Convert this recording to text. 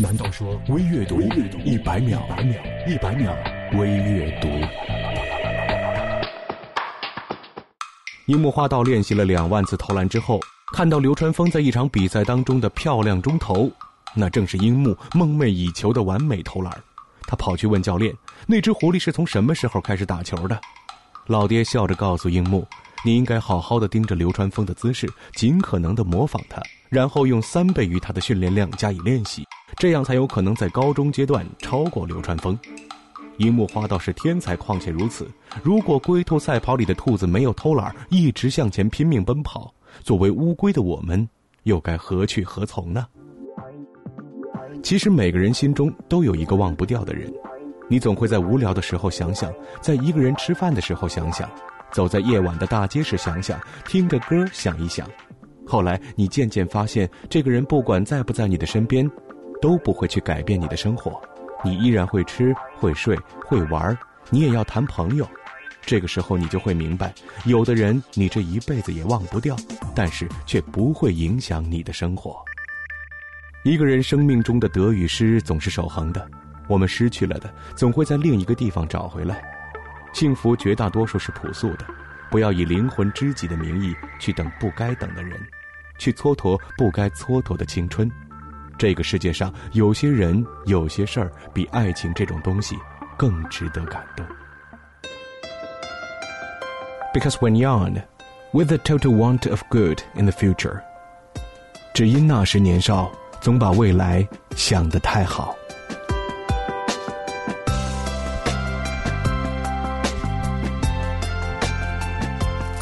难道说微阅读一百秒？一百秒微阅读。樱木花道练习了两万次投篮之后，看到流川枫在一场比赛当中的漂亮中投，那正是樱木梦寐以求的完美投篮。他跑去问教练：“那只狐狸是从什么时候开始打球的？”老爹笑着告诉樱木：“你应该好好的盯着流川枫的姿势，尽可能的模仿他，然后用三倍于他的训练量加以练习。”这样才有可能在高中阶段超过流川枫。樱木花道是天才，况且如此。如果龟兔赛跑里的兔子没有偷懒，一直向前拼命奔跑，作为乌龟的我们，又该何去何从呢？其实每个人心中都有一个忘不掉的人，你总会在无聊的时候想想，在一个人吃饭的时候想想，走在夜晚的大街时想想，听着歌想一想。后来你渐渐发现，这个人不管在不在你的身边。都不会去改变你的生活，你依然会吃、会睡、会玩，你也要谈朋友。这个时候，你就会明白，有的人你这一辈子也忘不掉，但是却不会影响你的生活。一个人生命中的得与失总是守恒的，我们失去了的，总会在另一个地方找回来。幸福绝大多数是朴素的，不要以灵魂知己的名义去等不该等的人，去蹉跎不该蹉跎的青春。这个世界上有些人、有些事儿，比爱情这种东西更值得感动。Because when young, with the total want of good in the future，只因那时年少，总把未来想得太好。